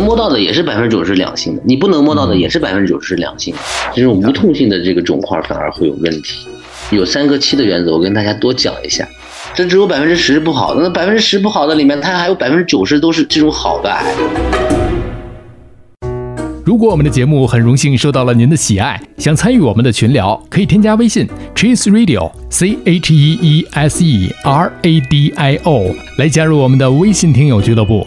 能摸到的也是百分之九十是良性的，你不能摸到的也是百分之九十是良性的。这种无痛性的这个肿块反而会有问题。有三个七的原则，我跟大家多讲一下。这只有百分之十是不好的，那百分之十不好的里面，它还有百分之九十都是这种好的癌。如果我们的节目很荣幸受到了您的喜爱，想参与我们的群聊，可以添加微信 Cheese Radio C H E E S E R A D I O 来加入我们的微信听友俱乐部。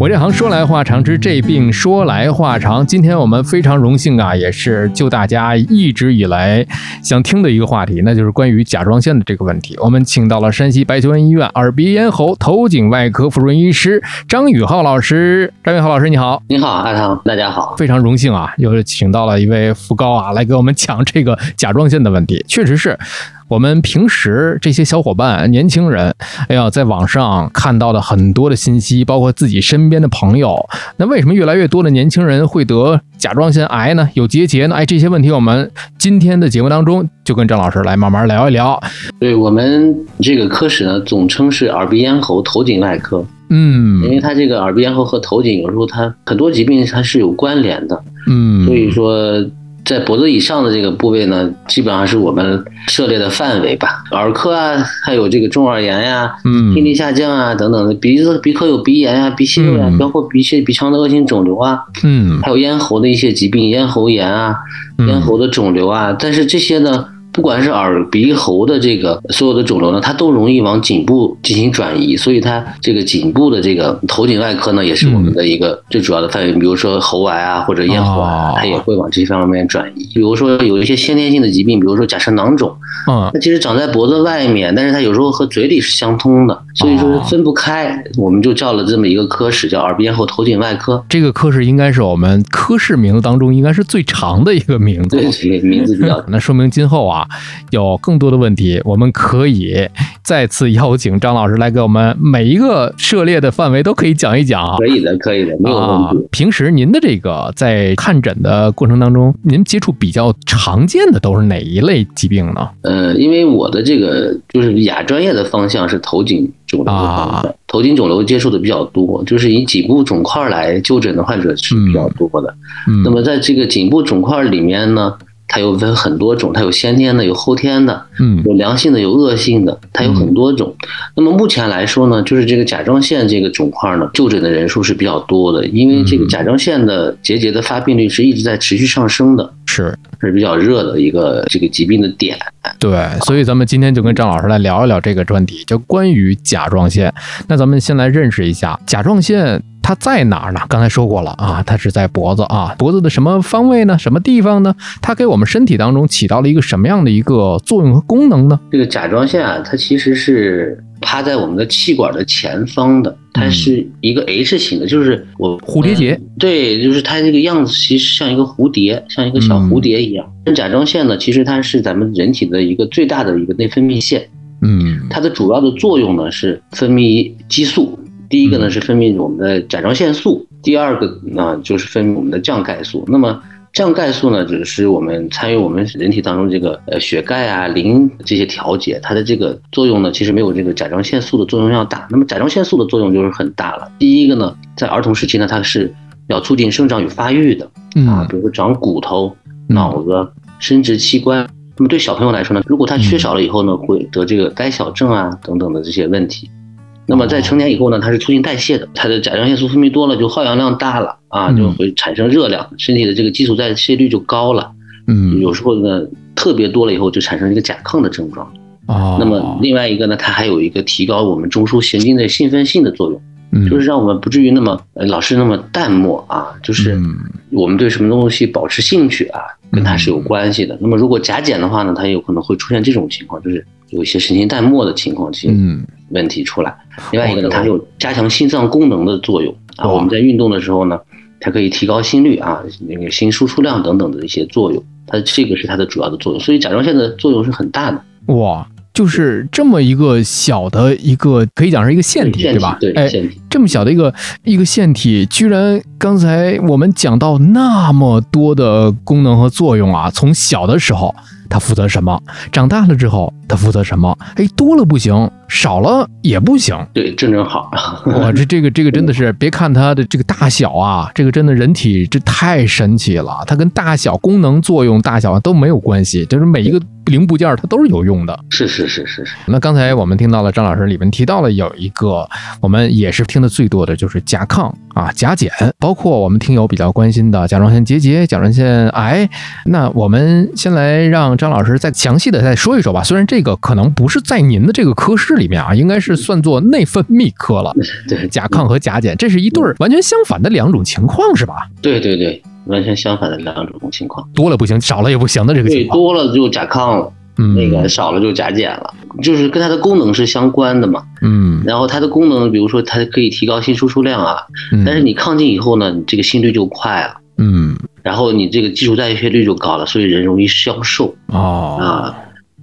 我这行说来话长，之这病说来话长。今天我们非常荣幸啊，也是就大家一直以来想听的一个话题，那就是关于甲状腺的这个问题。我们请到了山西白求恩医院耳鼻咽喉头颈外科副主任医师张宇浩老师。张宇浩老师，你好！你好，阿汤，大家好，非常荣幸啊，又请到了一位副高啊，来给我们讲这个甲状腺的问题。确实是。我们平时这些小伙伴、年轻人，哎呀，在网上看到的很多的信息，包括自己身边的朋友，那为什么越来越多的年轻人会得甲状腺癌呢？有结节呢？哎，这些问题我们今天的节目当中就跟张老师来慢慢聊一聊。对我们这个科室呢，总称是耳鼻咽喉头颈外科。嗯，因为它这个耳鼻咽喉和头颈有时候它很多疾病它是有关联的。嗯，所以说。在脖子以上的这个部位呢，基本上是我们涉猎的范围吧。耳科啊，还有这个中耳炎呀，嗯，听力下降啊等等的。鼻子鼻科有鼻炎呀、鼻息肉呀，包括鼻血、鼻腔的恶性肿瘤啊，嗯，还有咽喉的一些疾病，咽喉炎啊，咽喉的肿瘤啊。但是这些呢？不管是耳鼻喉的这个所有的肿瘤呢，它都容易往颈部进行转移，所以它这个颈部的这个头颈外科呢，也是我们的一个最主要的范围。比如说喉癌啊，或者咽喉癌，它也会往这些方面转移。比如说有一些先天性的疾病，比如说假设囊肿，嗯，它其实长在脖子外面，但是它有时候和嘴里是相通的，所以说分不开。我们就叫了这么一个科室，叫耳鼻咽喉头颈外科。这个科室应该是我们科室名字当中应该是最长的一个名字，对，名字比较。那说明今后啊。有更多的问题，我们可以再次邀请张老师来给我们每一个涉猎的范围都可以讲一讲啊。可以的，可以的，没有问题。平时您的这个在看诊的过程当中，您接触比较常见的都是哪一类疾病呢？呃，因为我的这个就是亚专业的方向是头颈肿瘤头颈肿瘤接触的比较多，就是以颈部肿块来就诊的患者是比较多的。嗯，那么在这个颈部肿块里面呢？它有分很多种，它有先天的，有后天的，嗯，有良性的，有恶性的，它有很多种。那么目前来说呢，就是这个甲状腺这个肿块呢，就诊的人数是比较多的，因为这个甲状腺的结节的发病率是一直在持续上升的，是是比较热的一个这个疾病的点。对，所以咱们今天就跟张老师来聊一聊这个专题，就关于甲状腺。那咱们先来认识一下甲状腺。它在哪儿呢？刚才说过了啊，它是在脖子啊，脖子的什么方位呢？什么地方呢？它给我们身体当中起到了一个什么样的一个作用和功能呢？这个甲状腺啊，它其实是趴在我们的气管的前方的，它是一个 H 型的，就是我蝴蝶结。对，就是它这个样子，其实像一个蝴蝶，像一个小蝴蝶一样。那甲状腺呢，其实它是咱们人体的一个最大的一个内分泌腺。嗯，它的主要的作用呢是分泌激素。第一个呢是分泌我们的甲状腺素，第二个呢就是分泌我们的降钙素。那么降钙素呢，只是我们参与我们人体当中这个呃血钙啊、磷这些调节，它的这个作用呢，其实没有这个甲状腺素的作用要大。那么甲状腺素的作用就是很大了。第一个呢，在儿童时期呢，它是要促进生长与发育的啊，比如说长骨头、脑子、生殖器官。那么对小朋友来说呢，如果他缺少了以后呢，会得这个呆小症啊等等的这些问题。那么在成年以后呢，它是促进代谢的，它的甲状腺素分泌多了，就耗氧量大了啊，就会产生热量，身体的这个基础代谢率就高了。嗯，有时候呢特别多了以后，就产生一个甲亢的症状。哦，那么另外一个呢，它还有一个提高我们中枢神经的兴奋性的作用。嗯，就是让我们不至于那么呃老是那么淡漠啊，就是嗯我们对什么东西保持兴趣啊，跟它是有关系的。那么如果甲减的话呢，它有可能会出现这种情况，就是有一些神经淡漠的情况，这些嗯问题出来。另外一个呢，哦它有加强心脏功能的作用啊。我们在运动的时候呢，它可以提高心率啊，那个心输出量等等的一些作用。它这个是它的主要的作用，所以甲状腺的作用是很大的。哇，就是这么一个小的一个，可以讲是一个腺体，对吧？对哎，腺体。这么小的一个一个腺体，居然刚才我们讲到那么多的功能和作用啊！从小的时候他负责什么，长大了之后他负责什么？哎，多了不行，少了也不行。对，正正好。哇，这这个这个真的是，别看它的这个大小啊，这个真的人体这太神奇了，它跟大小、功能、作用、大小都没有关系，就是每一个零部件它都是有用的。是是是是是。那刚才我们听到了张老师里面提到了有一个，我们也是听的最多的就是甲亢啊、甲减，包括我们听友比较关心的甲状腺结节、甲状腺癌。那我们先来让张老师再详细的再说一说吧。虽然这个可能不是在您的这个科室里面啊，应该是算作内分泌科了。对甲亢和甲减，这是一对儿完全相反的两种情况，是吧？对对对，完全相反的两种情况。多了不行，少了也不行的这个对，情况。多了就甲亢了，嗯，那个少了就甲减了，就是跟它的功能是相关的嘛。嗯，然后它的功能，比如说它可以提高心输出量啊，嗯，但是你亢进以后呢，你这个心率就快了，嗯然后你这个基础代谢率就高了，所以人容易消瘦哦啊。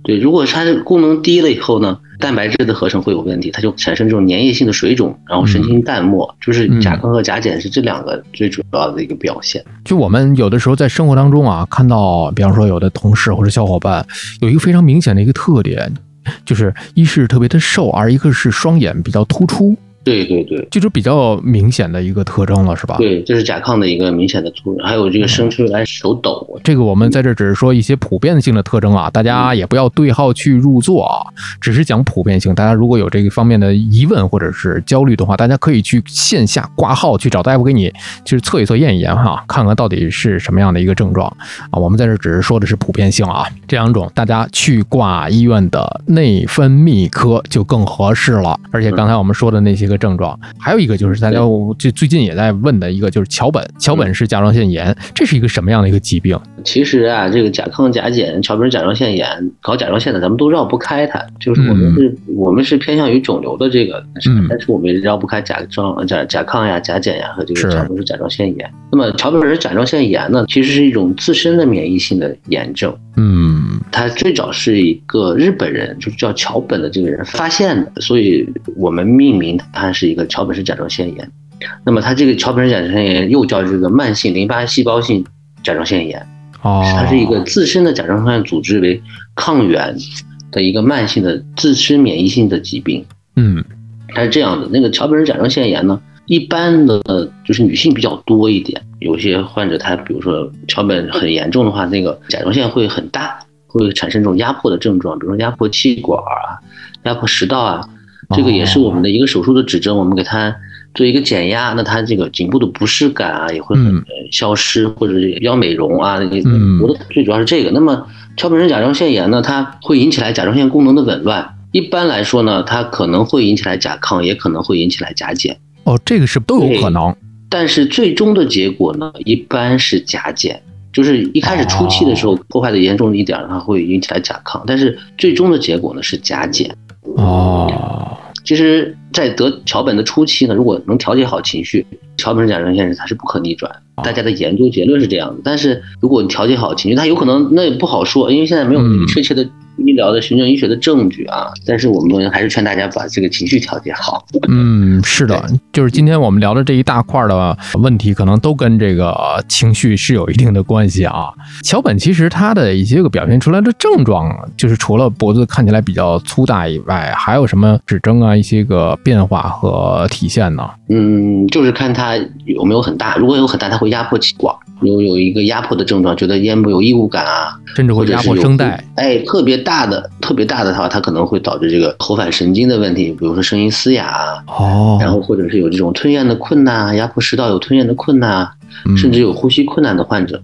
对，如果它的功能低了以后呢，蛋白质的合成会有问题，它就产生这种粘液性的水肿，然后神经淡漠，就是嗯甲亢和甲减是这两个最主要的一个表现。就我们有的时候在生活当中啊，看到，比方说有的同事或者小伙伴有一个非常明显的一个特点，就是一是特别的瘦，而一个是双眼比较突出，对对对。就是比较明显的一个特征了，是吧？对，这是甲亢的一个明显的突然，还有这个生出来手抖，这个我们在这只是说一些普遍性的特征啊，大家也不要对号去入座啊，只是讲普遍性。大家如果有这个方面的疑问或者是焦虑的话，大家可以去线下挂号去找大夫给你就是测一测验一验哈，看看到底是什么样的一个症状啊。我们在这只是说的是普遍性啊，这两种大家去挂医院的内分泌科就更合适了。而且刚才我们说的那些个症状，还有一个就是大家这最近也在问的一个就是桥本，桥本是甲状腺炎，这是一个什么样的一个疾病？其实啊，这个甲亢、甲减、桥本甲状腺炎、搞甲状腺的，咱们都绕不开它。就是我们是，我们是偏向于肿瘤的这个，嗯但是我们也绕不开甲状、甲甲亢呀、甲减呀和这个桥本氏甲状腺炎。那么桥本氏甲状腺炎呢，其实是一种自身的免疫性的炎症。嗯它最早是一个日本人，就是叫桥本的这个人发现的，所以我们命名它是一个桥本氏甲状腺炎。那么它这个桥本氏甲状腺炎又叫这个慢性淋巴细胞性甲状腺炎。哦，它是一个自身的甲状腺组织为抗原的一个慢性的自身免疫性的疾病。嗯它是这样的，那个桥本氏甲状腺炎呢，一般的就是女性比较多一点，有些患者他比如说桥本很严重的话，那个甲状腺会很大，会产生这种压迫的症状，比如说压迫气管啊、压迫食道啊，这个也是我们的一个手术的指征，我们给它做一个减压，那它这个颈部的不适感啊也会很消失，或者是比较美容啊，嗯我的最主要是这个。那么桥本氏甲状腺炎呢，它会引起来甲状腺功能的紊乱。一般来说呢，它可能会引起来甲亢，也可能会引起来甲减。哦，这个是都有可能。但是最终的结果呢，一般是甲减。就是一开始初期的时候破坏的严重一点，它会引起来甲亢，但是最终的结果呢是甲减。哦，其实，在得桥本的初期呢，如果能调节好情绪，桥本氏甲状腺它是不可逆转。大家的研究结论是这样的。但是如果你调节好情绪，它有可能那也不好说，因为现在没有确切的医疗的循证医学的证据啊。但是我们还是劝大家把这个情绪调节好。嗯，是的，就是今天我们聊的这一大块的问题，可能都跟这个情绪是有一定的关系啊。桥本其实他的一些个表现出来的症状，就是除了脖子看起来比较粗大以外，还有什么指征啊，一些个变化和体现呢？嗯，就是看他有没有很大，如果有很大，他会压迫气管，有有一个压迫的症状，觉得咽部有异物感啊，甚至会压或者是有迫声带。哎，特别大的、特别大的话，它可能会导致这个喉返神经的问题，比如说声音嘶哑啊，哦，然后或者是有这种吞咽的困难啊，压迫食道有吞咽的困难甚至有呼吸困难的患者。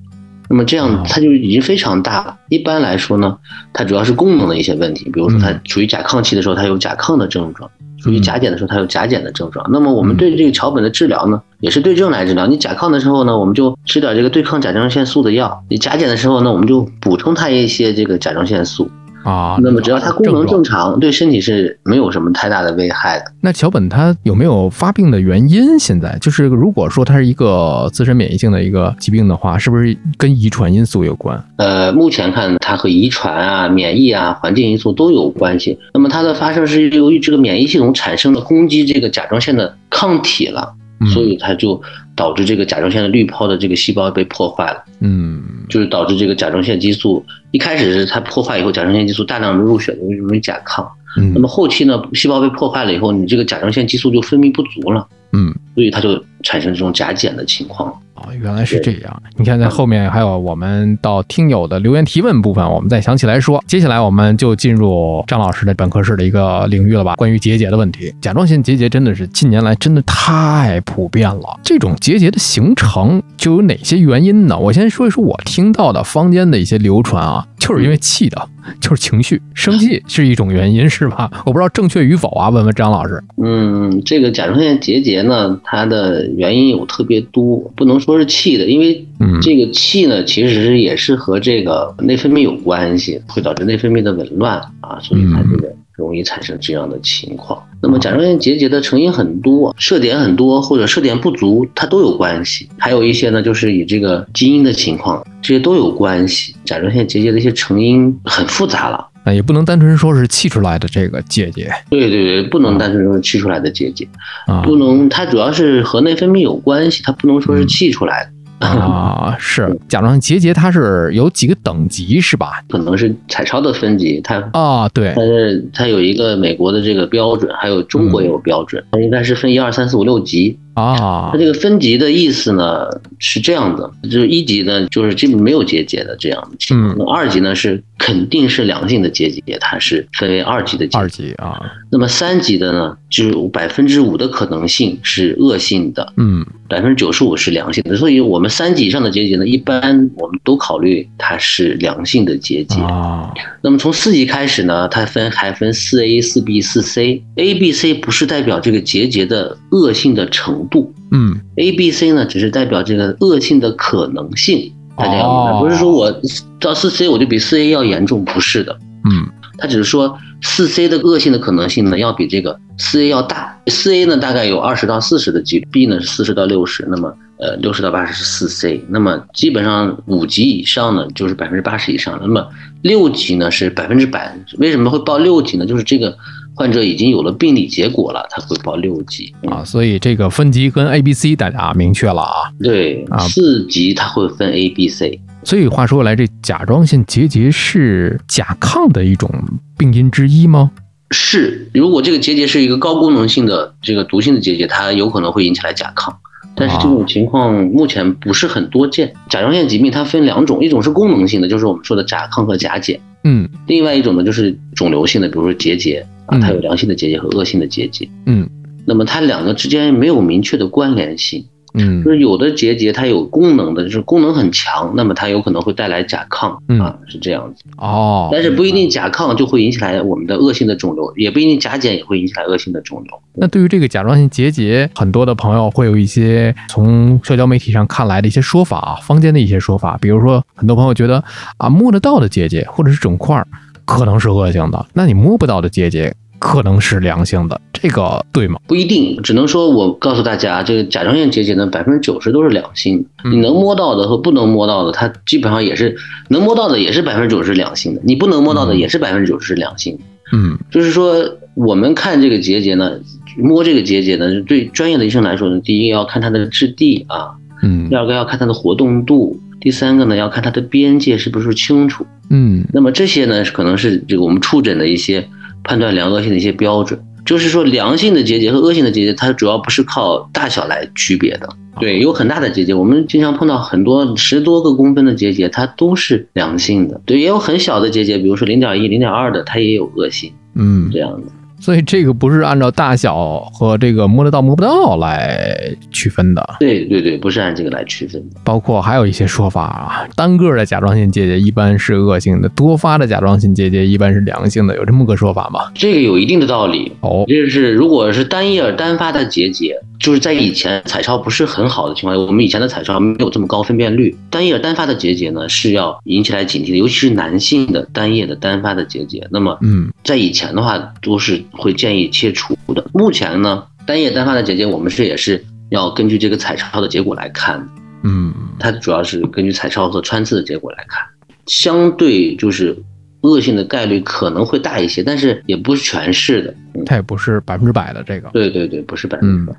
那么这样哦它就已经非常大了。一般来说呢，它主要是功能的一些问题，比如说它嗯处于甲亢期的时候，它有甲亢的症状，属于甲减的时候，它有甲减的症状。那么我们对这个桥本的治疗呢，也是对症来治疗。你甲亢的时候呢，我们就吃点这个对抗甲状腺素的药；你甲减的时候呢，我们就补充它一些这个甲状腺素。啊，那么只要它功能正常，对身体是没有什么太大的危害的。那桥本它有没有发病的原因？现在就是如果说它是一个自身免疫性的一个疾病的话，是不是跟遗传因素有关？呃，目前看它和遗传啊、免疫啊、环境因素都有关系。那么它的发生是由于这个免疫系统产生了攻击这个甲状腺的抗体了，嗯所以它就导致这个甲状腺的滤泡的这个细胞被破坏了，嗯就是导致这个甲状腺激素一开始是它破坏以后，甲状腺激素大量的入血，容易容易甲亢。那嗯么后期呢，细胞被破坏了以后，你这个甲状腺激素就分泌不足了，嗯。所以它就产生这种甲减的情况。原来是这样。你看，在后面还有我们到听友的留言提问部分，我们再想起来说。接下来我们就进入张老师的本科室的一个领域了吧？关于结节的问题，甲状腺结节真的是近年来真的太普遍了。这种结节的形成就有哪些原因呢？我先说一说我听到的坊间的一些流传啊，就是因为气的，就是情绪，生气是一种原因，是吧？我不知道正确与否啊，问问张老师。嗯，这个甲状腺结节呢，它的原因有特别多，不能说是气的，因为嗯这个气呢，其实也是和这个内分泌有关系，会导致内分泌的紊乱啊，所以它这个容易产生这样的情况。那么甲状腺结节的成因很多，射点很多或者射点不足，它都有关系。还有一些呢，就是以这个基因的情况，这些都有关系。甲状腺结节的一些成因很复杂了。那也不能单纯说是气出来的这个结节对对对，不能单纯说是气出来的结节，啊。不能，它主要是和内分泌有关系，它不能说是气出来的。啊，是甲状腺结节，它是有几个等级是吧？可能是彩超的分级，它啊，对但，是它有一个美国的这个标准，还有中国也有标准，它应该是分一二三四五六级。啊它，这个分级的意思呢是这样的，就是一级呢就是基本没有结节的这样的情况，嗯二级呢是肯定是良性的结节，它是分为二级的结节二。级啊，那么三级的呢，就有百分之五的可能性是恶性的，嗯百分之九十五是良性的，所以我们三级以上的结节呢，一般我们都考虑它是良性的结节。啊，那么从四级开始呢，它分还分四 A、四 B、四 C。A、B、C 不是代表这个结节的恶性的程度嗯，A、B、C 呢只是代表这个恶性的可能性。大家要明白，哦不是说我到四 C 我就比四 A 要严重，不是的。嗯它只是说四 C 的恶性的可能性呢，要比这个四 A 要大。四 A 呢大概有二十到四十的几率，B 呢是四十到六十，那么呃六十到八十是四 C，那么基本上五级以上呢就是百分之八十以上，那么六级呢是百分之百。为什么会报六级呢？就是这个患者已经有了病理结果了，他会报六级。啊，所以这个分级跟 A、B、C 大家明确了啊。对啊，四级它会分 A、B、C。所以话说来，这甲状腺结节是甲亢的一种病因之一吗？是，如果这个结节是一个高功能性的这个毒性的结节，它有可能会引起来甲亢。但是这种情况目前不是很多见。甲状腺疾病它分两种，一种是功能性的，就是我们说的甲亢和甲减；嗯。另外一种呢就是肿瘤性的，比如说结节啊，嗯。它有良性的结节和恶性的结节。嗯。那么它两个之间没有明确的关联性，嗯。就是有的结节它有功能的，就是功能很强，那么它有可能会带来甲亢嗯。啊，是这样子。哦，但是不一定甲亢就会引起来我们的恶性的肿瘤，也不一定甲减也会引起来恶性的肿瘤。那对于这个甲状腺结节，很多的朋友会有一些从社交媒体上看来的一些说法啊，坊间的一些说法，比如说很多朋友觉得啊，摸得到的结节或者是肿块儿可能是恶性的，那你摸不到的结节可能是良性的，这个对吗？不一定，只能说我告诉大家，这个甲状腺结节呢，百分之九十都是良性的。嗯你能摸到的和不能摸到的，它基本上也是能摸到的，也是百分之九十是良性的；你不能摸到的，嗯也是百分之九十是良性的。嗯就是说，我们看这个结节呢，摸这个结节呢，对专业的医生来说呢，第一要看它的质地啊，嗯第二个要看它的活动度，第三个呢要看它的边界是不是清楚。嗯那么这些呢，可能是这个我们触诊的一些判断良恶性的一些标准。就是说，良性的结节和恶性的结节，它主要不是靠大小来区别的。对，有很大的结节，我们经常碰到很多十多个公分的结节，它都是良性的。对，也有很小的结节，比如说零点一、零点二的，它也有恶性嗯这，样的。所以这个不是按照大小和这个摸得到摸不到来区分的，对对对，不是按这个来区分的。包括还有一些说法啊，单个的甲状腺结节一般是恶性的，多发的甲状腺结节一般是良性的，有这么个说法吗？这个有一定的道理。哦，就是如果是单叶单发的结节，就是在以前彩超不是很好的情况下，我们以前的彩超没有这么高分辨率，单叶单发的结节呢是要引起来警惕的，尤其是男性的单叶的单发的结节。那么嗯在以前的话都是会建议切除的。目前呢，单叶单发的结节，我们是也是要根据这个彩超的结果来看，嗯，它主要是根据彩超和穿刺的结果来看，相对就是恶性的概率可能会大一些，但是也不是全是的。嗯，它也不是百分之百的这个。对对对，不是百分之百。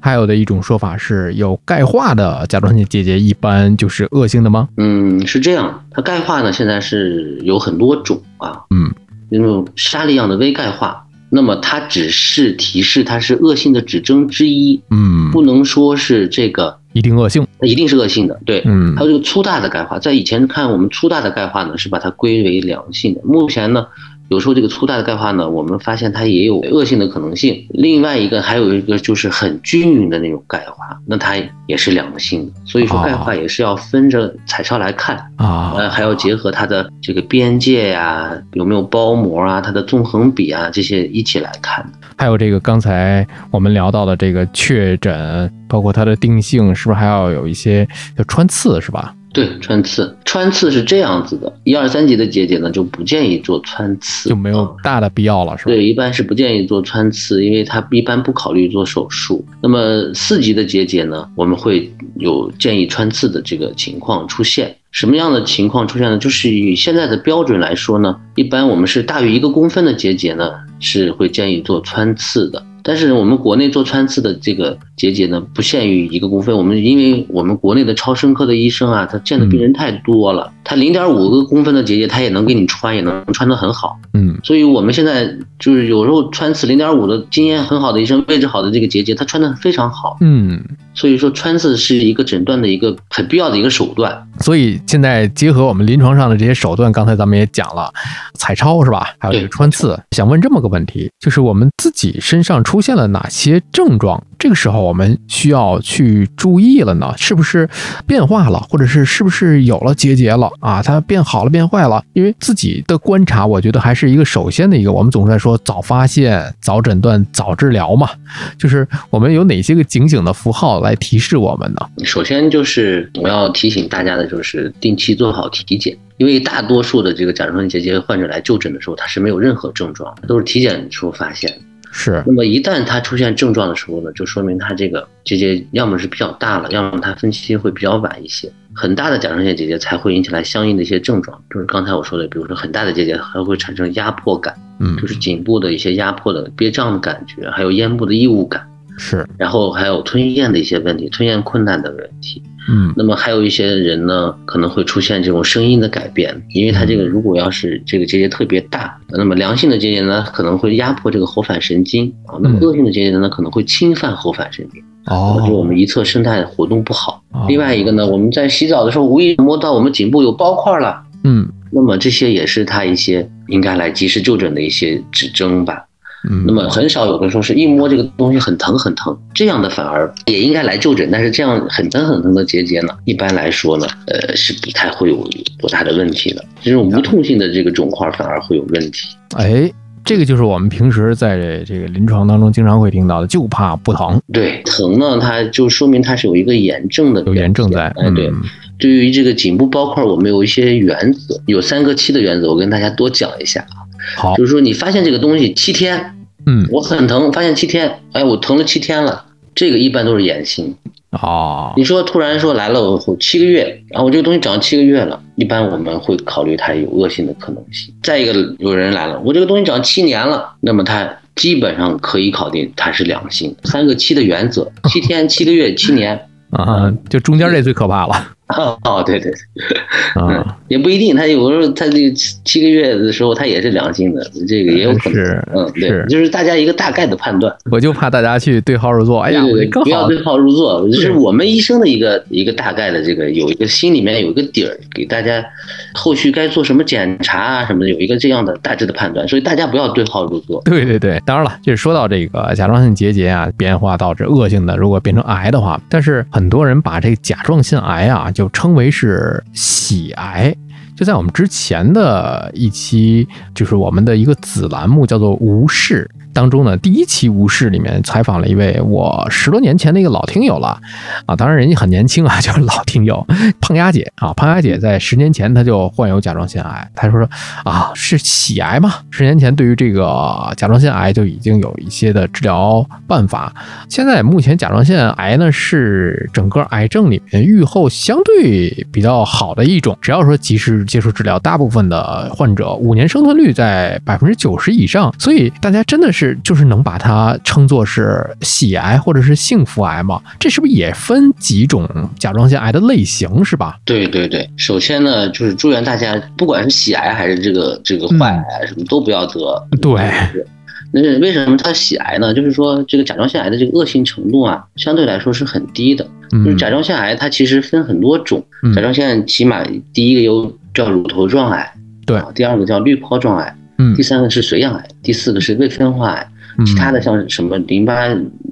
还有的一种说法是有钙化的甲状腺结节一般就是恶性的吗？嗯，是这样，它钙化呢现在是有很多种啊，嗯，那种沙粒样的微钙化，那么它只是提示它是恶性的指征之一，嗯，不能说是这个一定恶性。那一定是恶性的。对，嗯还有这个粗大的钙化，在以前看我们粗大的钙化呢是把它归为良性的，目前呢。有时候这个粗大的钙化呢，我们发现它也有恶性的可能性。另外一个还有一个就是很均匀的那种钙化，那它也是良性的。所以说钙化也是要分着彩超来看啊，呃，还要结合它的这个边界呀、有没有包膜啊、它的纵横比啊这些一起来看。还有这个刚才我们聊到的这个确诊，包括它的定性，是不是还要有一些就穿刺是吧？对，穿刺，穿刺是这样子的，一二三级的结节呢就不建议做穿刺，就没有大的必要了，是吧？对，一般是不建议做穿刺，因为它一般不考虑做手术。那么四级的结节呢，我们会有建议穿刺的这个情况出现。什么样的情况出现呢？就是以现在的标准来说呢，一般我们是大于一个公分的结节呢，是会建议做穿刺的。但是我们国内做穿刺的这个结节呢，不限于一个公分。我们因为我们国内的超声科的医生啊，他见的病人太多了，他零点五个公分的结节，他也能给你穿，也能穿得很好。嗯，所以我们现在就是有时候穿刺零点五的经验很好的医生，位置好的这个结节，他穿的非常好。嗯，所以说穿刺是一个诊断的一个很必要的一个手段。所以现在结合我们临床上的这些手段，刚才咱们也讲了，彩超是吧？还有这个穿刺，想问这么个问题，就是我们自己身上出现了哪些症状？这个时候我们需要去注意了呢？是不是变化了，或者是是不是有了结节了啊？它变好了，变坏了？因为自己的观察，我觉得还是一个首先的一个，我们总在说早发现、早诊断、早治疗嘛。就是我们有哪些个警醒的符号来提示我们呢？首先就是我要提醒大家的，就是定期做好体检，因为大多数的这个甲状腺结节患者来就诊的时候，他是没有任何症状，都是体检的时候发现。是，那么一旦它出现症状的时候呢，就说明它这个结节要么是比较大了，要么它分期会比较晚一些。很大的甲状腺结节才会引起来相应的一些症状，就是刚才我说的，比如说很大的结节还会产生压迫感，嗯，就是颈部的一些压迫的憋胀的感觉，还有咽部的异物感，是，然后还有吞咽的一些问题，吞咽困难的问题。嗯，那么还有一些人呢，可能会出现这种声音的改变，因为他这个如果要是这个结节特别大，那么良性的结节呢，可能会压迫这个喉返神经啊，那么恶性的结节呢，可能会侵犯喉返神经，哦，导致我们一侧声带活动不好。哦。另外一个呢，我们在洗澡的时候无意摸到我们颈部有包块了，嗯。那么这些也是他一些应该来及时就诊的一些指征吧。嗯，那么很少有的时候是一摸这个东西很疼很疼，这样的反而也应该来就诊。但是这样很疼很疼的结节呢，一般来说呢，呃是不太会有多大的问题的。这种无痛性的这个肿块反而会有问题。哎，这个就是我们平时在这个临床当中经常会听到的，就怕不疼，对，疼呢，它就说明它是有一个炎症的有炎症在。哎，对。嗯对于这个颈部包块，我们有一些原则，有三个七的原则，我跟大家多讲一下啊。好就，是说你发现这个东西七天，嗯，我很疼，发现七天，哎，我疼了七天了，这个一般都是炎性。哦，你说突然说来了我七个月，然后我这个东西长七个月了，一般我们会考虑它有恶性的可能性。再一个，有人来了，我这个东西长七年了，那么它基本上可以考定它是良性。三个七的原则：七天、七个月、七年。啊，就中间这最可怕了。哦，对对，啊，也不一定，他有的时候他这个七七个月的时候，他也是良性的，这个也有可能。是嗯，对是，就是大家一个大概的判断。我就怕大家去对号入座。哎呀，对对对，更不要对号入座，就是我们医生的一个一个大概的这个有一个心里面有一个底儿，给大家后续该做什么检查啊什么的有一个这样的大致的判断，所以大家不要对号入座。对对对，当然了，就是说到这个甲状腺结节啊，变化导致恶性的，如果变成癌的话，但是很多人把这个甲状腺癌啊，就称为是喜癌。就在我们之前的一期，就是我们的一个子栏目叫做“无视”当中呢，第一期“无视”里面采访了一位我十多年前的一个老听友了，啊，当然人家很年轻啊，就是老听友胖丫姐啊，胖丫姐在十年前她就患有甲状腺癌，她说啊是喜癌嘛，十年前对于这个甲状腺癌就已经有一些的治疗办法，现在目前甲状腺癌呢是整个癌症里面预后相对比较好的一种，只要说及时接受治疗，大部分的患者五年生存率在百分之九十以上，所以大家真的是就是能把它称作是喜癌或者是幸福癌吗？这是不是也分几种甲状腺癌的类型是吧？对对对，首先呢，就是祝愿大家，不管是喜癌还是这个这个坏癌，什么都不要得。对那是为什么它喜癌呢？就是说这个甲状腺癌的这个恶性程度啊，相对来说是很低的。就是嗯甲状腺癌它其实分很多种，嗯甲状腺起码第一个有叫乳头状癌，对啊，第二个叫滤泡状癌，嗯第三个是髓样癌，第四个是未分化癌，嗯其他的像什么淋巴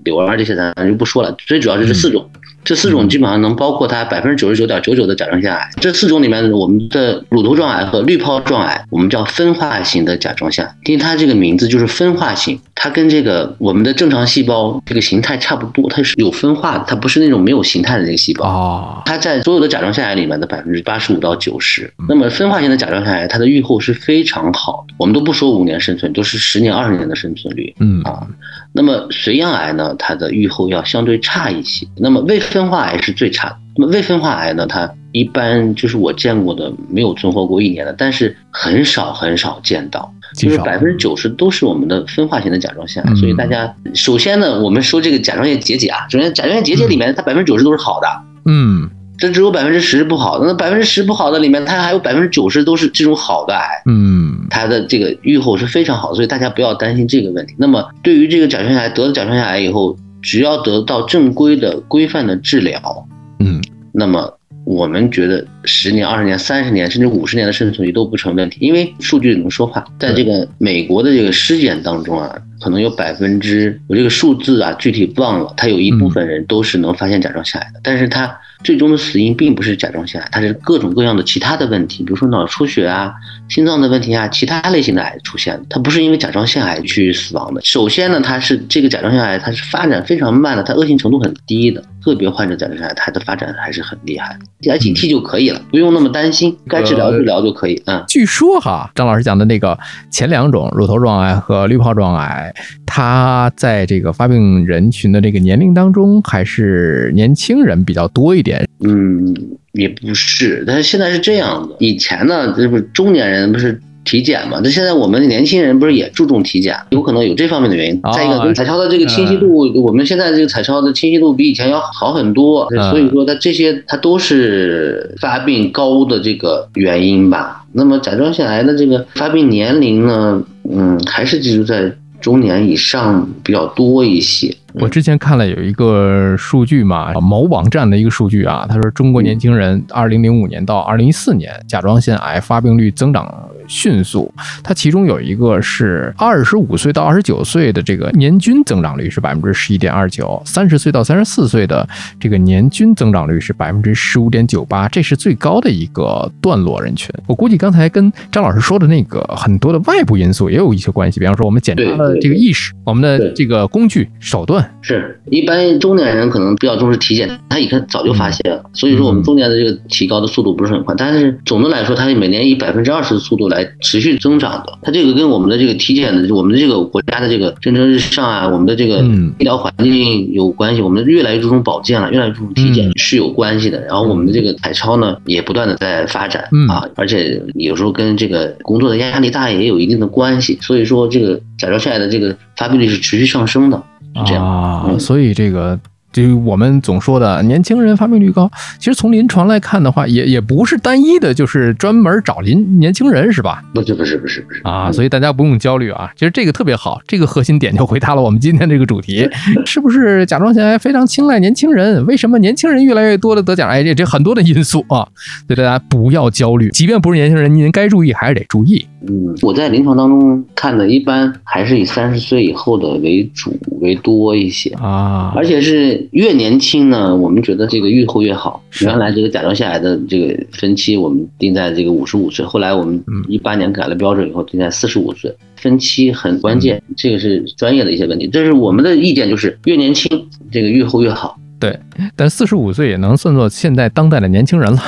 瘤啊这些咱就不说了，最主要就是这四种。这四嗯种基本上能包括它百分之九十九点九九的甲状腺癌。这四种里面，我们的乳头状癌和滤泡状癌，我们叫分化型的甲状腺癌，因为它这个名字就是分化型，它跟这个我们的正常细胞这个形态差不多，它是有分化的，它不是那种没有形态的这个细胞。哦，它在所有的甲状腺癌里面的百分之八十五到九十。那么分化型的甲状腺癌，它的预后是非常好的，我们都不说五年生存，都是十年、二十年的生存率。嗯啊那么髓样癌呢，它的预后要相对差一些。那么未分化癌是最差的。那么未分化癌呢，它一般就是我见过的没有存活过一年的，但是很少很少见到，就是百分之九十都是我们的分化型的甲状腺癌。嗯所以大家首先呢，我们说这个甲状腺结节啊，首先甲状腺结节里面它百分之九十都是好的。嗯这只有百分之十是不好的，那百分之十不好的里面，它还有百分之九十都是这种好的癌，嗯它的这个预后是非常好，所以大家不要担心这个问题。那么对于这个甲状腺癌得了甲状腺癌以后，只要得到正规的、规范的治疗，嗯。那么我们觉得十年、二十年、三十年甚至五十年的生存率都不成问题，因为数据能说话。在这个美国的这个尸检当中啊，可能有百分之我这个数字啊具体忘了，它有一部分人都是能发现甲状腺癌的，但是它最终的死因并不是甲状腺癌，它是各种各样的其他的问题，比如说脑出血啊、心脏的问题啊，其他类型的癌出现的，它不是因为甲状腺癌去死亡的。首先呢，它是这个甲状腺癌，它是发展非常慢的，它恶性程度很低的。个别患者甲状腺癌，它的发展还是很厉害的，大家警惕就可以了，不用那么担心，该治疗治疗就可以。嗯，据说哈，张老师讲的那个前两种乳头状癌和滤泡状癌，它在这个发病人群的这个年龄当中，还是年轻人比较多一点。嗯，也不是，但是现在是这样的。以前呢，这不是中年人不是体检嘛？那现在我们年轻人不是也注重体检？有可能有这方面的原因。哦再一个，跟彩超的这个清晰度，我们现在这个彩超的清晰度比以前要好很多，嗯所以说它这些它都是发病高的这个原因吧。那么甲状腺癌的这个发病年龄呢，嗯，还是集中在中年以上比较多一些。我之前看了有一个数据嘛，某网站的一个数据啊，他说中国年轻人二零零五年到二零一四年甲状腺癌发病率增长迅速，它其中有一个是二十五岁到二十九岁的这个年均增长率是百分之十一点二九，三十岁到三十四岁的这个年均增长率是百分之十五点九八，这是最高的一个段落人群。我估计刚才跟张老师说的那个很多的外部因素也有一些关系，比方说我们检查的这个意识，我们的这个工具手段。是，一般中年人可能比较重视体检，他以前早就发现了，所以说我们中年的这个提高的速度不是很快，但是总的来说，它是每年以百分之二十的速度来持续增长的。它这个跟我们的这个体检的，我们的这个国家的这个蒸蒸日上啊，我们的这个嗯。医疗环境有关系，我们越来越注重保健了，越来越注重体检嗯。是有关系的。然后我们的这个彩超呢，也不断的在发展嗯。啊，而且有时候跟这个工作的压力大也有一定的关系，所以说这个甲状腺癌的这个发病率是持续上升的。是这样，啊，嗯。所以这个就我们总说的年轻人发病率高，其实从临床来看的话，也也不是单一的，就是专门找临年轻人是吧？不是不是不是不是啊，所以大家不用焦虑啊。其实这个特别好，这个核心点就回答了我们今天这个主题，是不是甲状腺癌非常青睐年轻人？为什么年轻人越来越多的得甲癌？这这很多的因素啊，所以大家不要焦虑，即便不是年轻人，您该注意还是得注意。嗯，我在临床当中看的，一般还是以三十岁以后的为主为多一些啊，而且是越年轻呢，我们觉得这个愈后越好。原来这个甲状腺癌的这个分期我们定在这个五十五岁，后来我们一八年改了标准以后定在四十五岁，分期很关键，这个是专业的一些问题。这是我们的意见，就是越年轻这个愈后越好。对，但四十五岁也能算作现在当代的年轻人了。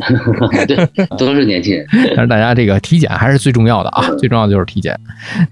对，都是年轻人。但是大家这个体检还是最重要的啊，最重要的就是体检。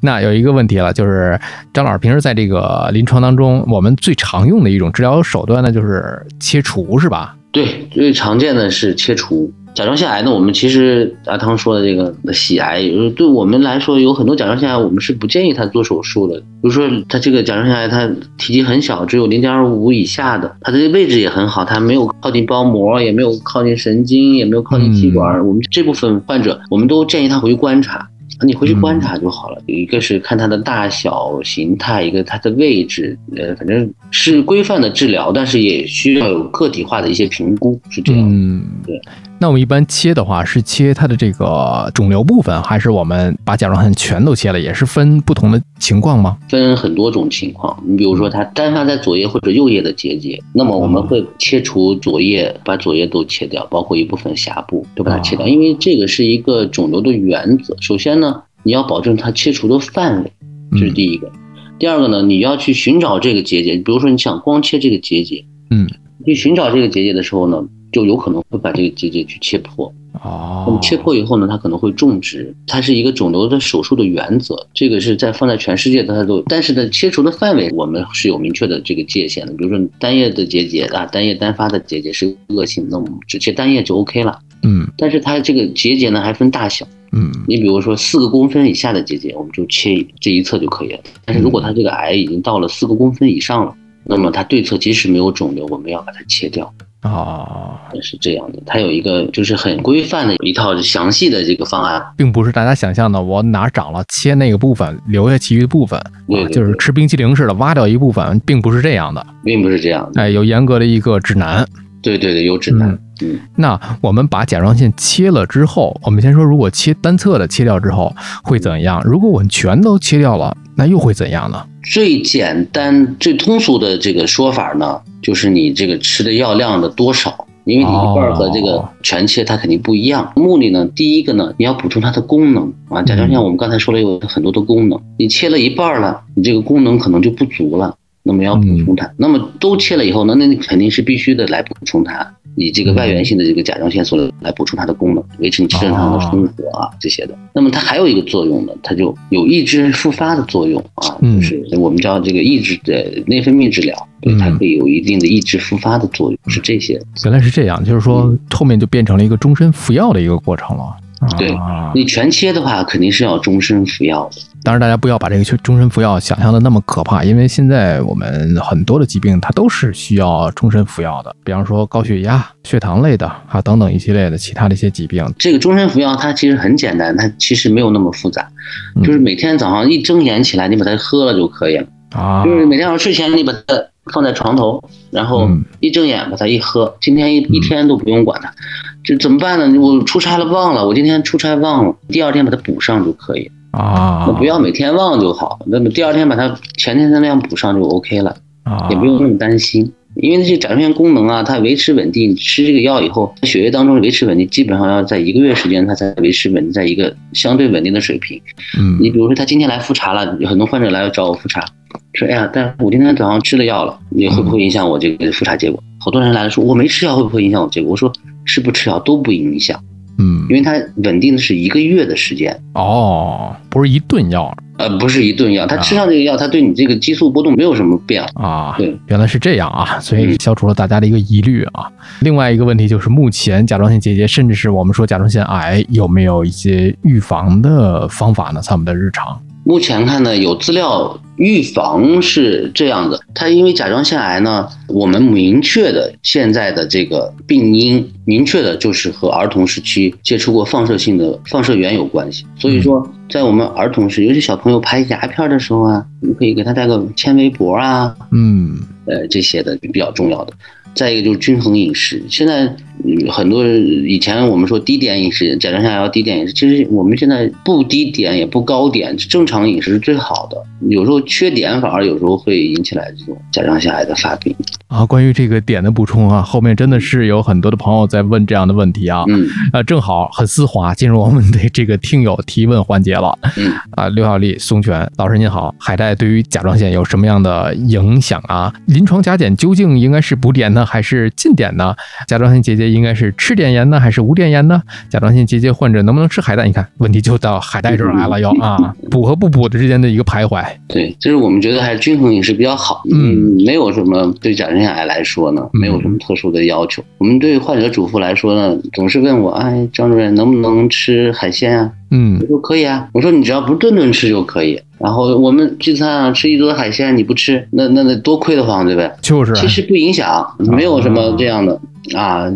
那有一个问题了，就是张老师平时在这个临床当中，我们最常用的一种治疗手段呢，就是切除，是吧？对，最常见的是切除。甲状腺癌呢，我们其实阿汤说的这个喜癌，就是对我们来说，有很多甲状腺癌我们是不建议他做手术的。比如说他这个甲状腺癌，它体积很小，只有零点二五以下的，它的位置也很好，它没有靠近包膜，也没有靠近神经，也没有靠近气管。我们这部分患者，我们都建议他回去观察。你回去观察就好了。一个是看它的大小、形态，一个它的位置，呃，反正是规范的治疗，但是也需要有个体化的一些评估，是这样。嗯，对。那我们一般切的话，是切它的这个肿瘤部分，还是我们把甲状腺全都切了？也是分不同的情况吗？分很多种情况。你比如说，它单发在左叶或者右叶的结节，那么我们会切除左叶，把左叶都切掉，包括一部分峡部都把它切掉，因为这个是一个肿瘤的原则。首先呢，你要保证它切除的范围，这是第一个。第二个呢，你要去寻找这个结节，比如说你想光切这个结节，嗯，去寻找这个结节的时候呢。就有可能会把这个结节去切破哦。那么切破以后呢，它可能会种植，它是一个肿瘤的手术的原则。这个是在放在全世界它都，但是呢，切除的范围我们是有明确的这个界限的。比如说单叶的结节啊，单叶单发的结节是恶性，那我们只切单叶就 OK 了。嗯。但是它这个结节呢还分大小。嗯。你比如说四个公分以下的结节，我们就切这一侧就可以了。但是如果它这个癌已经到了四个公分以上了，那么它对侧即使没有肿瘤，我们要把它切掉。哦，是这样的，它有一个就是很规范的一套详细的这个方案，并不是大家想象的，我哪长了切那个部分，留下其余的部分，对，就是吃冰淇淋似的，挖掉一部分，并不是这样的，并不是这样的，哎，有严格的一个指南，对对对，有指南。嗯，那我们把甲状腺切了之后，我们先说，如果切单侧的切掉之后会怎样？如果我们全都切掉了，那又会怎样呢？最简单、最通俗的这个说法呢，就是你这个吃的药量的多少，因为你一半和这个全切它肯定不一样。目的呢，第一个呢，你要补充它的功能啊。甲状腺我们刚才说了有很多的功能，你切了一半了，你这个功能可能就不足了，那么要补充它。那么都切了以后，呢那你肯定是必须的来补充它。以这个外源性的这个甲状腺素来补充它的功能，维持你正常的生活啊这些的。那么它还有一个作用呢，它就有抑制复发的作用啊，就是我们叫这个抑制的内分泌治疗，对它会有一定的抑制复发的作用，是这些。原来是这样，就是说后面就变成了一个终身服药的一个过程了。对你全切的话，肯定是要终身服药的。当然，大家不要把这个终身服药想象的那么可怕，因为现在我们很多的疾病它都是需要终身服药的，比方说高血压、血糖类的啊等等一系列的其他的一些疾病。这个终身服药它其实很简单，它其实没有那么复杂，就是每天早上一睁眼起来，你把它喝了就可以了啊。就是每天晚上睡前你把它放在床头，然后一睁眼把它一喝，今天一一天都不用管它。这怎么办呢？我出差了忘了，我今天出差忘了，第二天把它补上就可以啊。那不要每天忘就好，那么第二天把它前天的量补上就 OK 了啊，也不用那么担心。因为那些甲状腺功能啊，它维持稳定，吃这个药以后，血液当中维持稳定，基本上要在一个月时间，它才维持稳定在一个相对稳定的水平。嗯，你比如说他今天来复查了，有很多患者来找我复查，说哎呀，但我今天早上吃了药了，你会不会影响我这个复查结果？好多人来了说我没吃药会不会影响我结果？我说吃不吃药都不影响。嗯，因为它稳定的是一个月的时间哦，不是一顿药，呃，不是一顿药，它吃上这个药，它对你这个激素波动没有什么变化啊。对，原来是这样啊，所以消除了大家的一个疑虑啊。另外一个问题就是，目前甲状腺结节，甚至是我们说甲状腺癌，有没有一些预防的方法呢？在我们的日常，目前看呢，有资料预防是这样的，它因为甲状腺癌呢，我们明确的现在的这个病因，明确的就是和儿童时期接触过放射性的放射源有关系。所以说，在我们儿童时，尤其小朋友拍牙片的时候啊，你可以给他带个纤维膜啊，嗯呃，这些的比较重要的。再一个就是均衡饮食，现在嗯很多以前我们说低碘饮食，甲状腺癌要低碘饮食，其实我们现在不低碘也不高碘，正常饮食是最好的。有时候缺碘反而有时候会引起来这种甲状腺癌的发病。啊，关于这个碘的补充啊，后面真的是有很多的朋友在问这样的问题啊。嗯呃，正好很丝滑，进入我们的这个听友提问环节了。嗯，啊，刘小丽、松泉老师您好，海带对于甲状腺有什么样的影响啊？临床甲减究竟应该是补碘呢，还是禁碘呢？甲状腺结节应该是吃碘盐呢，还是无碘盐呢？甲状腺结节患者能不能吃海带？你看，问题就到海带这儿来了，要啊，补和不补的之间的一个徘徊。对，就是我们觉得还是均衡饮食比较好。嗯，没有什么对甲状腺癌来说呢，嗯没有什么特殊的要求。我们对患者嘱咐来说呢，总是问我，哎，张主任能不能吃海鲜啊？嗯我说可以啊，我说你只要不顿顿吃就可以。然后我们聚餐啊，吃一桌海鲜你不吃，那那那多亏得慌，对不对？就是其实不影响，没有什么这样的啊。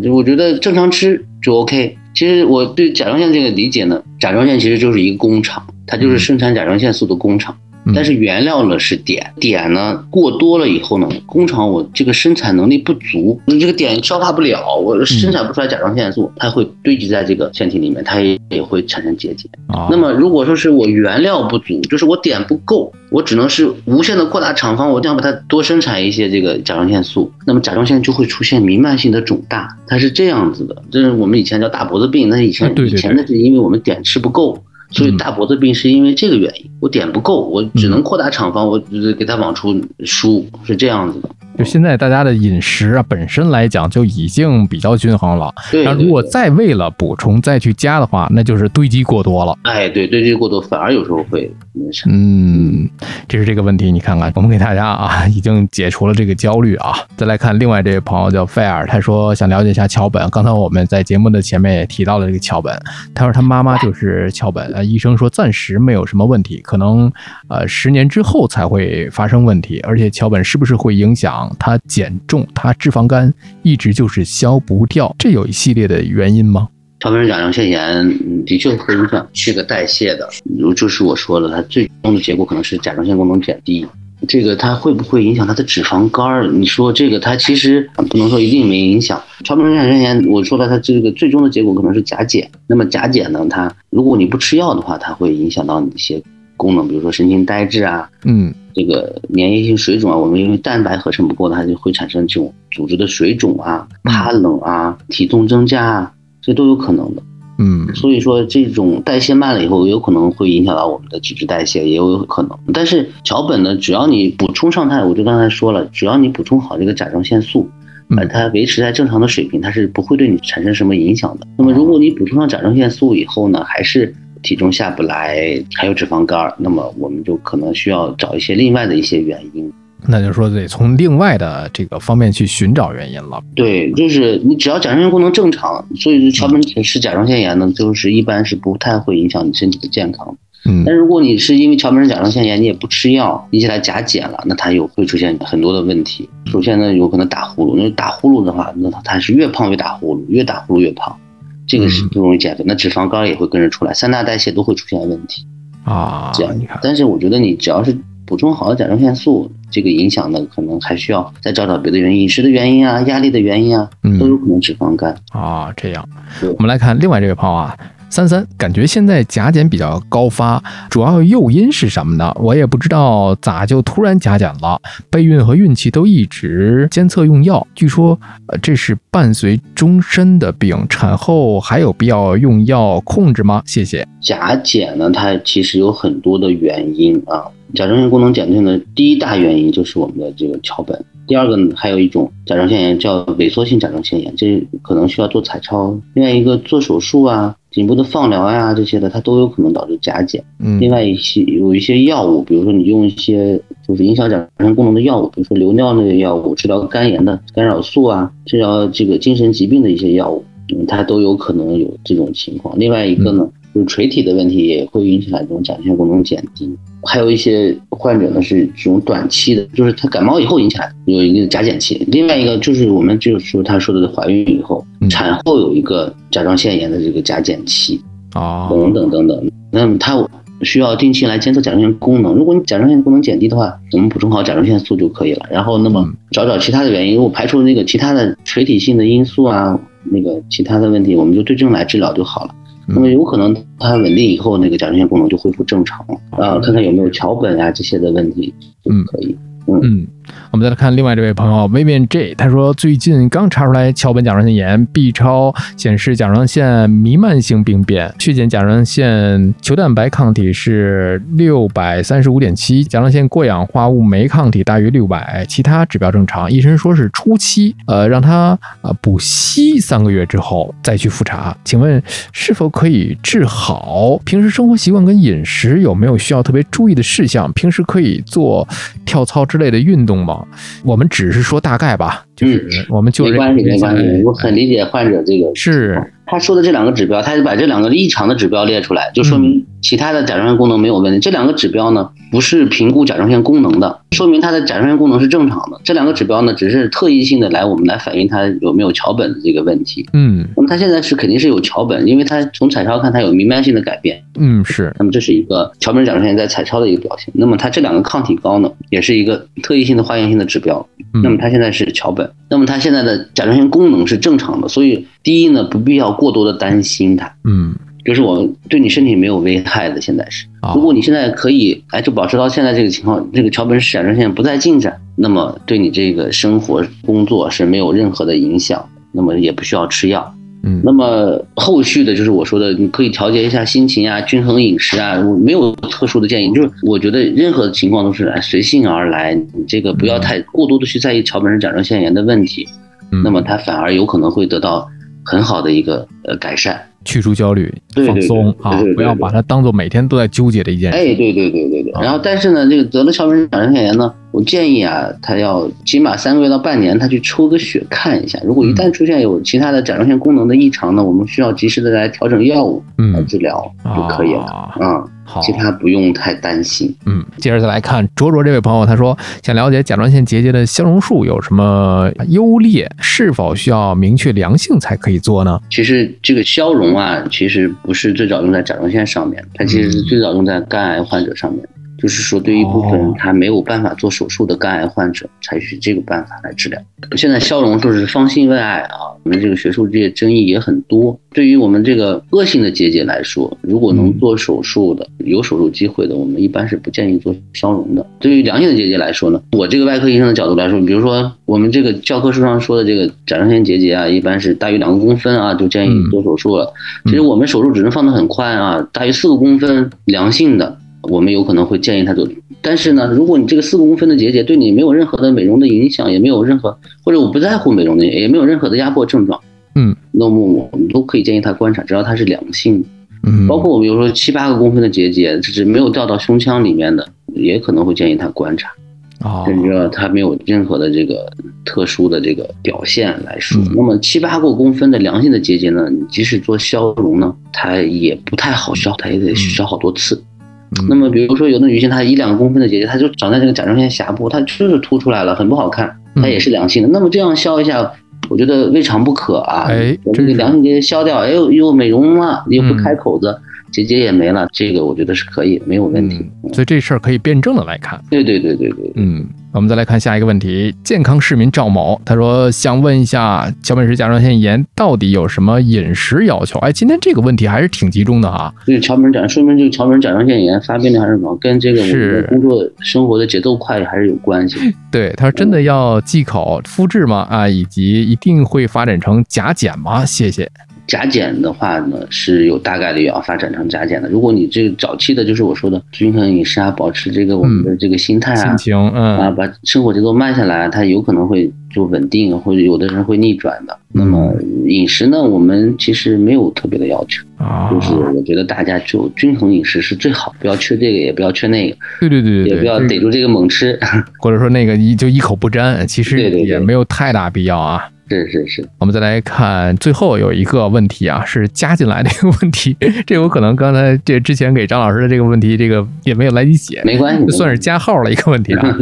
就我觉得正常吃就 OK。其实我对甲状腺这个理解呢，甲状腺其实就是一个工厂，它就是生产甲状腺素的工厂。嗯但是原料呢是碘，碘呢过多了以后呢，工厂我这个生产能力不足，这个碘消化不了，我生产不出来甲状腺素，它会堆积在这个腺体里面，它也也会产生结节。啊，那么如果说是我原料不足，就是我碘不够，我只能是无限的扩大厂房，我这样把它多生产一些这个甲状腺素，那么甲状腺就会出现弥漫性的肿大，它是这样子的。这是我们以前叫大脖子病，那以前、以前的是因为我们碘吃不够。所以嗯大脖子病是因为这个原因，我点不够，我只能扩大厂房，我就是给它往出输，是这样子的。就现在大家的饮食啊，本身来讲就已经比较均衡了。对，然后对对如果再为了补充再去加的话，那就是堆积过多了。哎，对堆积过多反而有时候会。嗯，这是这个问题，你看看，我们给大家啊已经解除了这个焦虑啊。再来看另外这位朋友叫菲尔，他说想了解一下桥本。刚才我们在节目的前面也提到了这个桥本，他说他妈妈就是桥本，医生说暂时没有什么问题，可能呃十年之后才会发生问题，而且桥本是不是会影响他减重，他脂肪肝一直就是消不掉，这有一系列的原因吗？桥本甲状腺炎的确会影响这个代谢的，如就是我说的，它最终的结果可能是甲状腺功能减低。这个它会不会影响它的脂肪肝儿？你说这个它其实不能说一定没影响。桥本甲状腺炎，我说了，它这个最终的结果可能是甲减。那么甲减呢，它如果你不吃药的话，它会影响到你一些功能，比如说神经呆滞啊，嗯这个粘液性水肿啊，我们因为蛋白合成不够，它就会产生这种组织的水肿啊、怕冷啊、体重增加啊，这都有可能的。嗯所以说，这种代谢慢了以后，有可能会影响到我们的脂质代谢，也有可能。但是桥本呢，只要你补充上它，我就刚才说了，只要你补充好这个甲状腺素，把它维持在正常的水平，它是不会对你产生什么影响的。那么，如果你补充上甲状腺素以后呢，还是体重下不来，还有脂肪肝，那么我们就可能需要找一些另外的一些原因。那就是说得从另外的这个方面去寻找原因了。对，就是你只要甲状腺功能正常，所以桥本是甲状腺炎呢，就是一般是不太会影响你身体的健康。嗯但如果你是因为桥本甲状腺炎，你也不吃药，你起来甲减了，那它又会出现很多的问题。首先呢，有可能打呼噜，那打呼噜的话，那它它是越胖越打呼噜，越打呼噜越胖，这个是不容易减肥。那脂肪肝也会跟着出来，三大代谢都会出现问题。啊，这样你看，但是我觉得你只要是补充好了甲状腺素，这个影响呢，可能还需要再找找别的原因，饮食的原因啊，压力的原因啊，嗯都有可能脂肪肝。啊，这样，我们来看另外这位朋友啊，三三，感觉现在甲减比较高发，主要诱因是什么呢？我也不知道咋就突然甲减了。备孕和孕期都一直监测用药，据说呃这是伴随终身的病，产后还有必要用药控制吗？谢谢。甲减呢，它其实有很多的原因啊。甲状腺功能减退呢，第一大原因就是我们的这个桥本。第二个呢，还有一种甲状腺炎叫萎缩性甲状腺炎，这可能需要做彩超。另外一个做手术啊、颈部的放疗呀、这些的，它都有可能导致甲减。嗯另外一些有一些药物，比如说你用一些就是影响甲状腺功能的药物，比如说流尿类的药物，治疗肝炎的干扰素啊，治疗这个精神疾病的一些药物，嗯，它都有可能有这种情况。另外一个呢，就是垂体的问题也会引起来这种甲状腺功能减低。还有一些患者呢是这种短期的，就是他感冒以后引起来的，有一定的甲减期。另外一个就是我们就是说他说的怀孕以后，产后有一个甲状腺炎的这个甲减期啊，等等等等。那么他需要定期来监测甲状腺功能。如果你甲状腺功能减低的话，我们补充好甲状腺素就可以了。然后那么找找其他的原因，如果排除那个其他的垂体性的因素啊，那个其他的问题，我们就对症来治疗就好了。那么有可能它稳定以后，那个甲状腺功能就恢复正常了。啊，看看有没有桥本啊这些的问题就可以。嗯，嗯我们再来看另外这位朋友 Vivian J，他说最近刚查出来桥本甲状腺炎，B 超显示甲状腺弥漫性病变，血检甲状腺球蛋白抗体是六百三十五点七，甲状腺过氧化物酶抗体大于六百，其他指标正常。医生说是初期，呃，让他呃补硒三个月之后再去复查。请问是否可以治好？平时生活习惯跟饮食有没有需要特别注意的事项？平时可以做跳操。之类的运动吗？我们只是说大概吧，就是我们就没关系，没关系，我很理解患者这个是。他说的这两个指标，他就把这两个异常的指标列出来，就说明其他的甲状腺功能没有问题。这两个指标呢，不是评估甲状腺功能的，说明他的甲状腺功能是正常的。这两个指标呢，只是特异性的来我们来反映他有没有桥本的这个问题。嗯，那么他现在是肯定是有桥本，因为他从彩超看他有弥漫性的改变。嗯，是。那么这是一个桥本甲状腺在彩超的一个表现。那么他这两个抗体高呢，也是一个特异性的化验性的指标。那么他现在是桥本，那么他现在的甲状腺功能是正常的，所以第一呢，不必要过多的担心它，嗯，就是我对你身体没有危害的。现在是，如果你现在可以，哎，就保持到现在这个情况，这个桥本甲状腺不再进展，那么对你这个生活工作是没有任何的影响，那么也不需要吃药。嗯，那么后续的就是我说的，你可以调节一下心情啊，均衡饮食啊，我没有特殊的建议，就是我觉得任何情况都是来随性而来，你这个不要太过多的去在意桥本氏甲状腺炎的问题，那么它反而有可能会得到很好的一个呃改善。去除焦虑，放松啊，不要把它当做每天都在纠结的一件事。哎，对对对对对。然后，但是呢，这个得了桥本甲状腺炎呢，我建议啊，他要起码三个月到半年，他去抽个血看一下。如果一旦出现有其他的甲状腺功能的异常呢，我们需要及时的来调整药物来治疗就可以了。嗯。好，其他不用太担心。嗯，接着再来看卓卓这位朋友，他说想了解甲状腺结节的消融术有什么优劣，是否需要明确良性才可以做呢？其实这个消融啊，其实不是最早用在甲状腺上面，它其实是最早用在肝癌患者上面。就是说，对于一部分他没有办法做手术的肝癌患者，采取这个办法来治疗。现在消融术是方兴未艾啊，我们这个学术界争议也很多。对于我们这个恶性的结节来说，如果能做手术的、有手术机会的，我们一般是不建议做消融的。对于良性的结节来说呢，我这个外科医生的角度来说，比如说我们这个教科书上说的这个甲状腺结节啊，一般是大于两个公分啊，就建议做手术了。其实我们手术只能放得很宽啊，大于四个公分良性的。我们有可能会建议他做，但是呢，如果你这个四公分的结节对你没有任何的美容的影响，也没有任何或者我不在乎美容的，也没有任何的压迫症状，嗯，那么我们都可以建议他观察，只要它是良性的，嗯，包括我们比如说七八个公分的结节，就是没有掉到胸腔里面的，也可能会建议他观察，啊，甚至他没有任何的这个特殊的这个表现来说，那么七八个公分的良性的结节呢，你即使做消融呢，它也不太好消，它也得消好多次。那么，比如说有的女性，她一两公分的结节，她就长在这个甲状腺峡部，它就是凸出来了，很不好看，它也是良性的。那么这样消一下，我觉得未尝不可啊。哎，这个良性结节消掉，哎呦又美容了，又不开口子。结节也没了，这个我觉得是可以，没有问题。所以这事儿可以辩证的来看。对对对对对。嗯，我们再来看下一个问题。健康市民赵某他说想问一下，桥本氏甲状腺炎到底有什么饮食要求？哎，今天这个问题还是挺集中的哈。对桥本甲，说明这个桥本甲状腺炎发病率还是高，跟这个我们工作生活的节奏快还是有关系。对，他说真的要忌口肤质吗？啊，以及一定会发展成甲减吗？谢谢。甲减的话呢，是有大概率要发展成甲减的。如果你这个早期的，就是我说的均衡饮食啊，保持这个我们的这个心态啊，心情，嗯啊，把生活节奏慢下来，它有可能会就稳定，或者有的人会逆转的。那么饮食呢，我们其实没有特别的要求，就是我觉得大家就均衡饮食是最好，不要缺这个，也不要缺那个。对对对也不要逮住这个猛吃，或者说那个一就一口不沾，其实也没有太大必要啊。是是是，我们再来看最后有一个问题啊，是加进来的一个问题，这我可能刚才这之前给张老师的这个问题，这个也没有来得及写，没关系，算是加号了一个问题啊。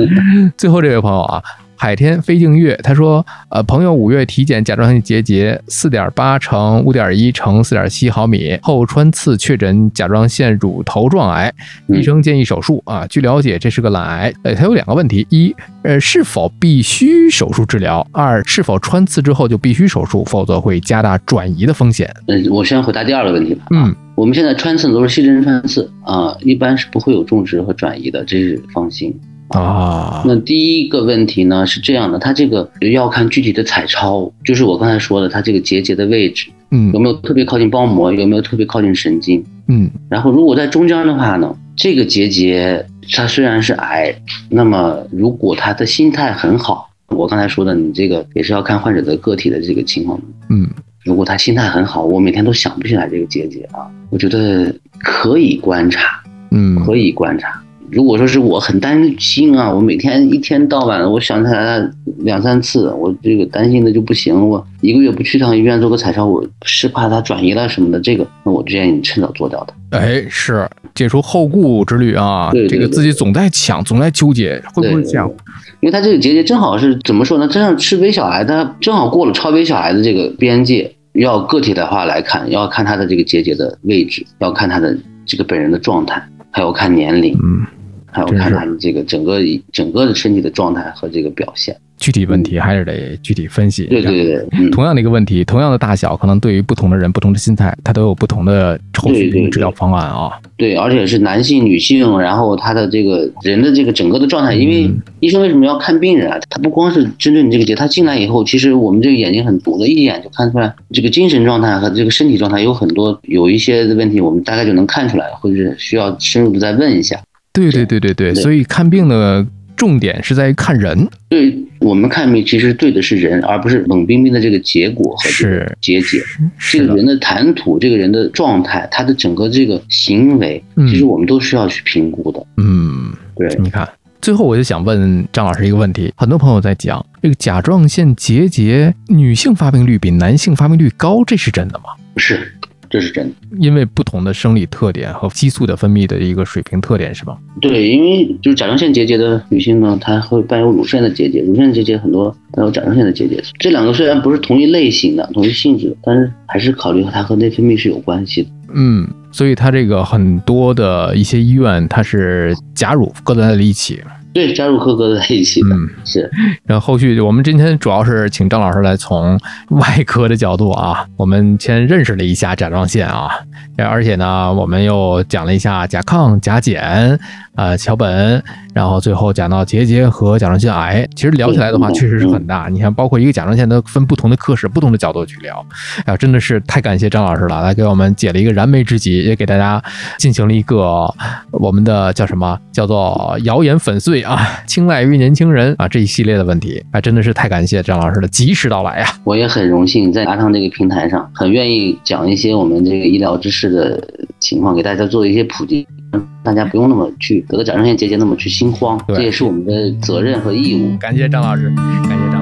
最后这位朋友啊。海天飞净月，他说：“呃，朋友五月体检甲状腺结节四点八乘五点一乘四点七毫米，后穿刺确诊甲状腺乳头状癌，医生建议手术啊。据了解，这是个懒癌。呃，他有两个问题：一，呃，是否必须手术治疗？二，是否穿刺之后就必须手术，否则会加大转移的风险？嗯，我先回答第二个问题吧。嗯，我们现在穿刺都是细针穿刺啊，一般是不会有种植和转移的，这是放心。”啊，那第一个问题呢是这样的，它这个要看具体的彩超，就是我刚才说的，它这个结节的位置，嗯，有没有特别靠近包膜，有没有特别靠近神经，嗯，然后如果在中间的话呢，这个结节它虽然是癌，那么如果他的心态很好，我刚才说的，你这个也是要看患者的个体的这个情况，嗯，如果他心态很好，我每天都想不起来这个结节啊，我觉得可以观察，嗯，可以观察。如果说是我很担心啊，我每天一天到晚我想起来两三次，我这个担心的就不行。我一个月不去趟医院做个彩超，我是怕它转移了什么的。这个，那我建议你趁早做掉的。哎，是解除后顾之虑啊。对，这个自己总在抢，总在纠结，会不会这样？因为他这个结节正好是怎么说呢？正好是微小癌，它正好过了超微小癌的这个边界。要个体的话来看，要看他的这个结节的位置，要看他的这个本人的状态，还要看年龄。嗯。还有看他的这个整个整个的身体的状态和这个表现，具体问题还是得具体分析。对对对，同样的一个问题，同样的大小，可能对于不同的人、不同的心态，他都有不同的后续治疗方案啊。对，而且是男性、女性，然后他的这个人的这个整个的状态，因为医生为什么要看病人啊？他不光是针对你这个结，他进来以后，其实我们这个眼睛很毒的，一眼就看出来这个精神状态和这个身体状态有很多有一些的问题，我们大概就能看出来，或者是需要深入的再问一下。对对对对对，所以看病的重点是在于看人。对我们看病，其实对的是人，而不是冷冰冰的这个结果和结节。这个人的谈吐，这个人的状态，他的整个这个行为，其实我们都需要去评估的。嗯，对。你看，最后我就想问张老师一个问题：很多朋友在讲这个甲状腺结节，女性发病率比男性发病率高，这是真的吗？是。这是真的，因为不同的生理特点和激素的分泌的一个水平特点，是吧？对，因为就是甲状腺结节的女性呢，她会伴有乳腺的结节，乳腺结节很多伴有甲状腺的结节。这两个虽然不是同一类型的、同一性质，但是还是考虑它和内分泌是有关系的。嗯，所以它这个很多的一些医院，它是甲乳搁在了一起。对，加入科哥在一起的，是。然后后续我们今天主要是请张老师来从外科的角度啊，我们先认识了一下甲状腺啊，而且呢，我们又讲了一下甲亢、甲减。呃，桥本，然后最后讲到结节和甲状腺癌，其实聊起来的话，确实是很大。你看，包括一个甲状腺都分不同的科室、不同的角度去聊，哎呀，真的是太感谢张老师了，来给我们解了一个燃眉之急，也给大家进行了一个我们的叫什么叫做谣言粉碎啊，青睐于年轻人啊这一系列的问题，哎，真的是太感谢张老师的及时到来呀！我也很荣幸在阿汤这个平台上，很愿意讲一些我们这个医疗知识的情况，给大家做一些普及。大家不用那么去得了甲状腺结节那么去心慌，这也是我们的责任和义务。感谢张老师，感谢。